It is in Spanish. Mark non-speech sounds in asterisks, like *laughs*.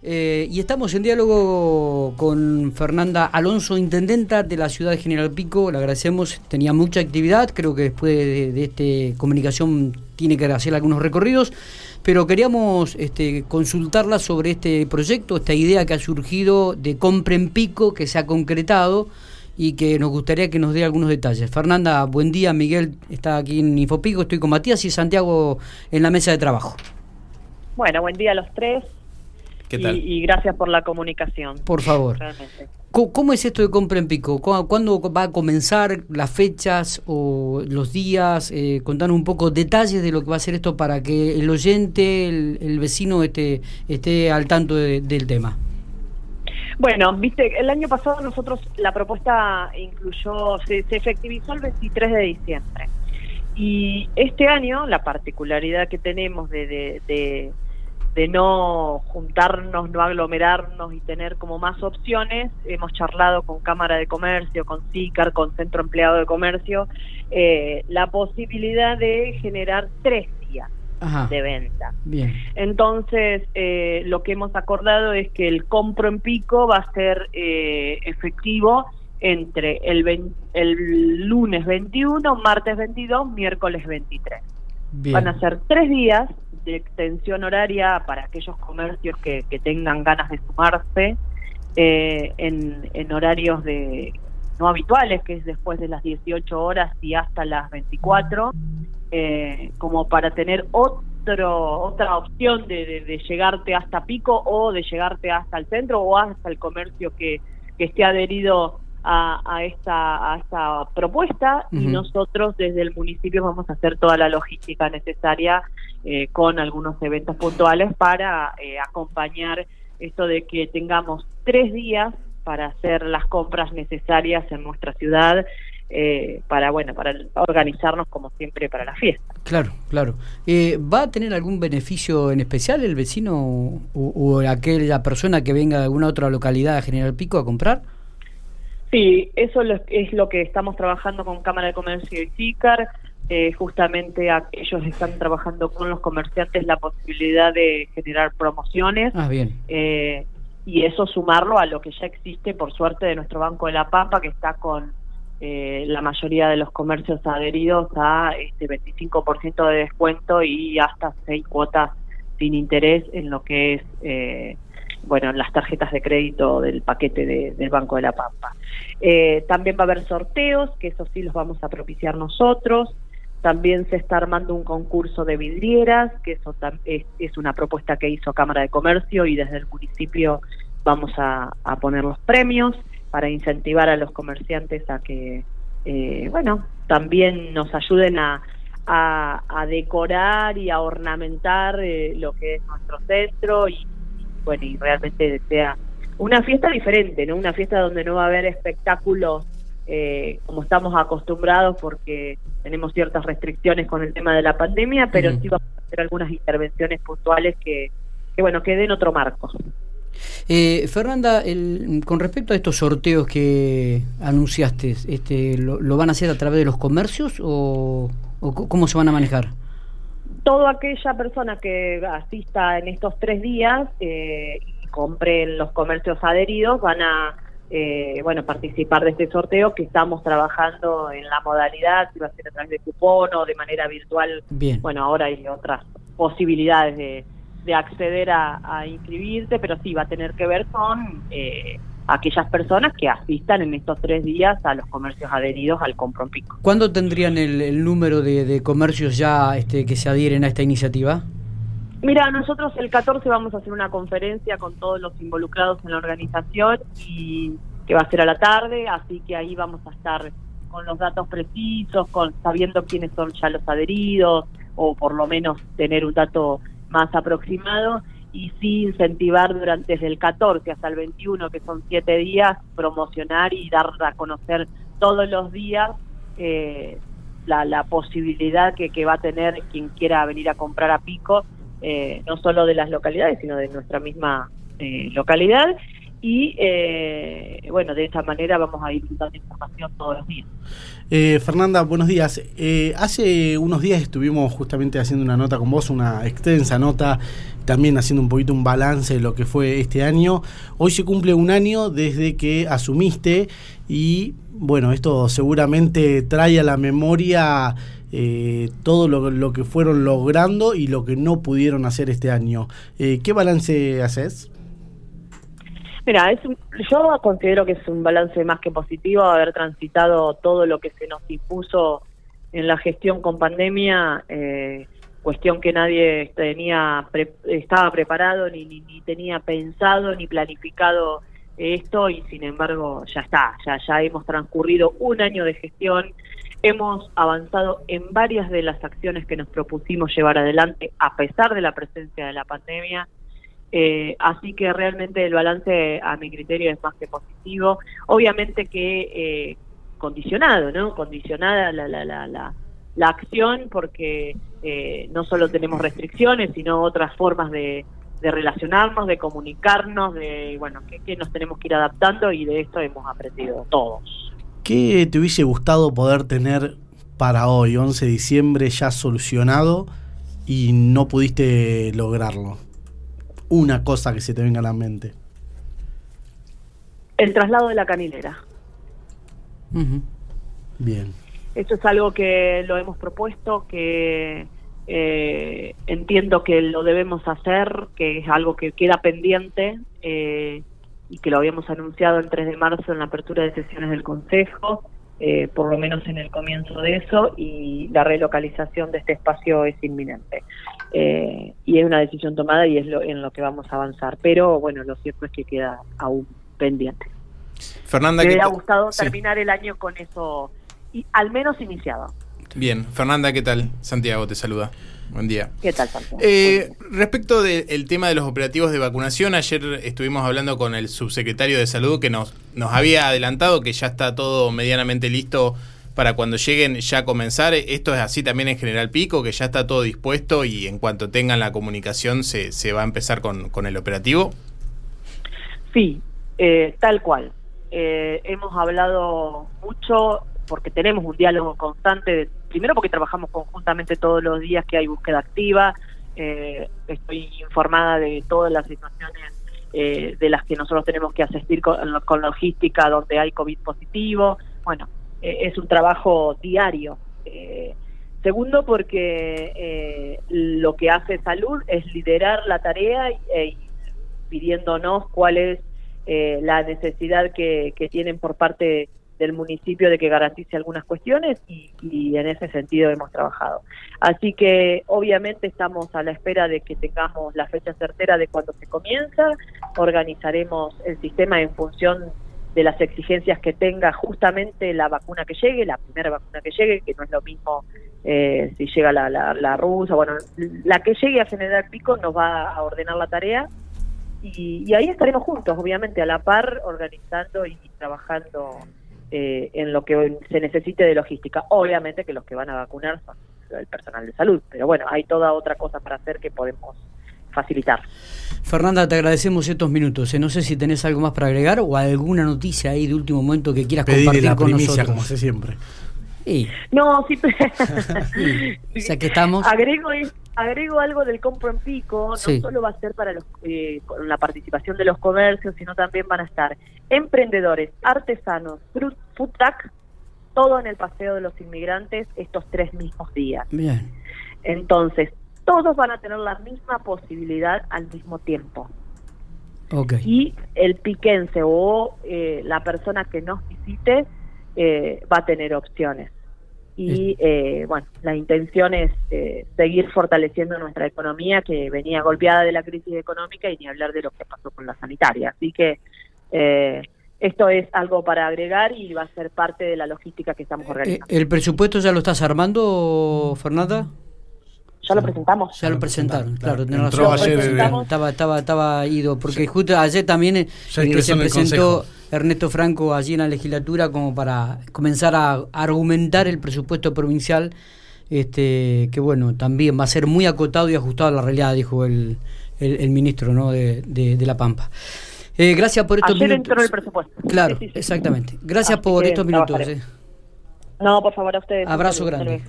Eh, y estamos en diálogo con Fernanda Alonso, intendenta de la ciudad de General Pico. Le agradecemos, tenía mucha actividad, creo que después de, esta comunicación tiene que hacer algunos recorridos, pero queríamos este, consultarla sobre este proyecto, esta idea que ha surgido de compra en pico, que se ha concretado y que nos gustaría que nos dé algunos detalles. Fernanda, buen día. Miguel está aquí en Infopico, estoy con Matías y Santiago en la mesa de trabajo. Bueno, buen día a los tres. Y, gracias por la comunicación. Por favor. ¿Cómo, es esto de compra en pico? ¿Cuándo va a comenzar las fechas o los días? Eh, contanos un poco detalles de lo que va a ser esto para que el oyente, el, vecino esté, esté al tanto del tema. Bueno, viste, el año pasado nosotros la propuesta incluyó, se, efectivizó el 23 de diciembre. Y este año la particularidad que tenemos de de no juntarnos, no aglomerarnos y tener como más opciones. Hemos charlado con Cámara de Comercio, con SICAR, con Centro Empleado de Comercio, eh, la posibilidad de generar tres días de venta. Bien. Entonces, eh, lo que hemos acordado es que el compro en pico va a ser eh, efectivo entre el, el lunes 21, martes 22, miércoles 23. Van a ser tres días de extensión horaria para aquellos comercios que, tengan ganas de sumarse eh, en, horarios de no habituales, que es después de las 18 horas y hasta las 24, eh, como para tener otro, otra opción de, llegarte hasta Pico o de llegarte hasta el centro o hasta el comercio que, que esté adherido a, esta, a esta propuesta y nosotros desde el municipio vamos a hacer toda la logística necesaria eh, con algunos eventos puntuales para eh, acompañar esto de que tengamos tres días para hacer las compras necesarias en nuestra ciudad eh, para bueno para organizarnos como siempre para la fiesta. Claro, claro. ¿Va a tener algún beneficio en especial el vecino o, o, aquella persona que venga de alguna otra localidad a General Pico a comprar? Sí, eso es lo que estamos trabajando con Cámara de Comercio y SICAR. Eh, justamente ellos están trabajando con los comerciantes la posibilidad de generar promociones. Ah, bien. Eh, y eso sumarlo a lo que ya existe, por suerte, de nuestro Banco de la Pampa, que está con eh, la mayoría de los comercios adheridos a este 25% de descuento y hasta seis cuotas sin interés en lo que es eh, bueno, las tarjetas de crédito del paquete del Banco de la Pampa. Eh, también va a haber sorteos, que eso sí los vamos a propiciar nosotros. También se está armando un concurso de vidrieras, que eso es, una propuesta que hizo Cámara de Comercio y desde el municipio vamos a, poner los premios para incentivar a los comerciantes a que, eh, bueno, también nos ayuden a, a, decorar y a ornamentar eh, lo que es nuestro centro y bueno, y realmente sea una fiesta diferente, ¿no? Una fiesta donde no va a haber espectáculos eh, como estamos acostumbrados porque tenemos ciertas restricciones con el tema de la pandemia, pero sí vamos a hacer algunas intervenciones puntuales que, que bueno, que den otro marco. Eh, Fernanda, el, con respecto a estos sorteos que anunciaste, este, ¿lo, van a hacer a través de los comercios o, o cómo se van a manejar? Toda aquella persona que asista en estos tres días eh, y compre en los comercios adheridos van a eh, bueno participar de este sorteo que estamos trabajando en la modalidad si va a ser a través de cupón o de manera virtual Bien. bueno ahora hay otras posibilidades de, acceder a, inscribirte pero sí va a tener que ver con eh, aquellas personas que asistan en estos tres días a los comercios adheridos al Compro Pico. ¿Cuándo tendrían el, número de, comercios ya este, que se adhieren a esta iniciativa? Mira, nosotros el 14 vamos a hacer una conferencia con todos los involucrados en la organización y que va a ser a la tarde, así que ahí vamos a estar con los datos precisos, con sabiendo quiénes son ya los adheridos o por lo menos tener un dato más aproximado y sí incentivar durante desde el 14 hasta el 21, que son siete días, promocionar y dar a conocer todos los días eh, la, la, posibilidad que, va a tener quien quiera venir a comprar a Pico, eh, no solo de las localidades, sino de nuestra misma eh, localidad. Y eh, bueno, de esta manera vamos a ir dando información todos los días. Eh, Fernanda, buenos días. Eh, hace unos días estuvimos justamente haciendo una nota con vos, una extensa nota, también haciendo un poquito un balance de lo que fue este año. Hoy se cumple un año desde que asumiste y bueno, esto seguramente trae a la memoria todo lo, lo, que fueron logrando y lo que no pudieron hacer este año. ¿Qué balance haces? Mira, es yo considero que es un balance más que positivo haber transitado todo lo que se nos impuso en la gestión con pandemia, eh, cuestión que nadie tenía estaba preparado ni, ni, tenía pensado ni planificado esto y sin embargo ya está, ya ya hemos transcurrido un año de gestión, hemos avanzado en varias de las acciones que nos propusimos llevar adelante a pesar de la presencia de la pandemia eh, así que realmente el balance a mi criterio es más que positivo. Obviamente que eh, condicionado, ¿no? Condicionada la, la, la, la, la acción porque eh, no solo tenemos restricciones, sino otras formas de, relacionarnos, de comunicarnos, de, bueno, que, que nos tenemos que ir adaptando y de esto hemos aprendido todos. ¿Qué te hubiese gustado poder tener para hoy, 11 de diciembre, ya solucionado y no pudiste lograrlo? Una cosa que se te venga a la mente. El traslado de la caminera. Bien. Eso es algo que lo hemos propuesto, que eh, entiendo que lo debemos hacer, que es algo que queda pendiente eh, y que lo habíamos anunciado el 3 de marzo en la apertura de sesiones del Consejo. Eh, por lo menos en el comienzo de eso, y la relocalización de este espacio es inminente. Eh, y es una decisión tomada y es lo, en lo que vamos a avanzar. Pero bueno, lo cierto es que queda aún pendiente. Fernanda, Me hubiera gustado terminar el año con eso, y al menos iniciado. Bien, Fernanda, ¿qué tal? Santiago te saluda. Buen día. ¿Qué tal, Santiago? Eh, respecto del tema de los operativos de vacunación, ayer estuvimos hablando con el subsecretario de Salud que nos, nos había adelantado que ya está todo medianamente listo para cuando lleguen ya comenzar. Esto es así también en General Pico, que ya está todo dispuesto y en cuanto tengan la comunicación se, se va a empezar con, con el operativo. Sí, eh, tal cual. Eh, hemos hablado mucho porque tenemos un diálogo constante, primero porque trabajamos conjuntamente todos los días que hay búsqueda activa, eh, estoy informada de todas las situaciones eh, de las que nosotros tenemos que asistir con, logística donde hay COVID positivo, bueno, eh, es un trabajo diario. segundo, porque lo que hace salud es liderar la tarea y pidiéndonos cuál es la necesidad que, que tienen por parte del municipio de que garantice algunas cuestiones y, en ese sentido hemos trabajado. Así que obviamente estamos a la espera de que tengamos la fecha certera de cuando se comienza, organizaremos el sistema en función de las exigencias que tenga justamente la vacuna que llegue, la primera vacuna que llegue, que no es lo mismo eh, si llega la, la, la rusa, bueno, la que llegue a General Pico nos va a ordenar la tarea y, y ahí estaremos juntos, obviamente, a la par, organizando y trabajando eh, en lo que se necesite de logística. Obviamente que los que van a vacunar son el personal de salud, pero bueno, hay toda otra cosa para hacer que podemos facilitar. Fernanda, te agradecemos estos minutos. Eh, no sé si tenés algo más para agregar o alguna noticia ahí de último momento que quieras compartir la con nosotros. como hace siempre. No, sí. *laughs* o sea que estamos. Agrego, agrego algo del compro en pico. No solo va a ser para los, eh, con la participación de los comercios, sino también van a estar emprendedores, artesanos, food truck, todo en el paseo de los inmigrantes estos tres mismos días. Bien. Entonces, todos van a tener la misma posibilidad al mismo tiempo. Okay. Y el piquense o eh, la persona que nos visite eh, va a tener opciones y eh, bueno, la intención es eh, seguir fortaleciendo nuestra economía que venía golpeada de la crisis económica y ni hablar de lo que pasó con la sanitaria. Así que eh, esto es algo para agregar y va a ser parte de la logística que estamos organizando. ¿El presupuesto ya lo estás armando, Fernanda? Ya lo presentamos. Ya lo presentaron, claro. estaba, estaba, estaba ido, porque justo ayer también que se presentó Ernesto Franco allí en la legislatura como para comenzar a argumentar el presupuesto provincial, este que bueno, también va a ser muy acotado y ajustado a la realidad, dijo el, el, ministro ¿no? de, de, La Pampa. Eh, gracias por estos Ayer minutos. entró el presupuesto. Claro, Sí, sí, sí. exactamente. Gracias Así por estos minutos. eh. No, por favor, a ustedes. Abrazo grande.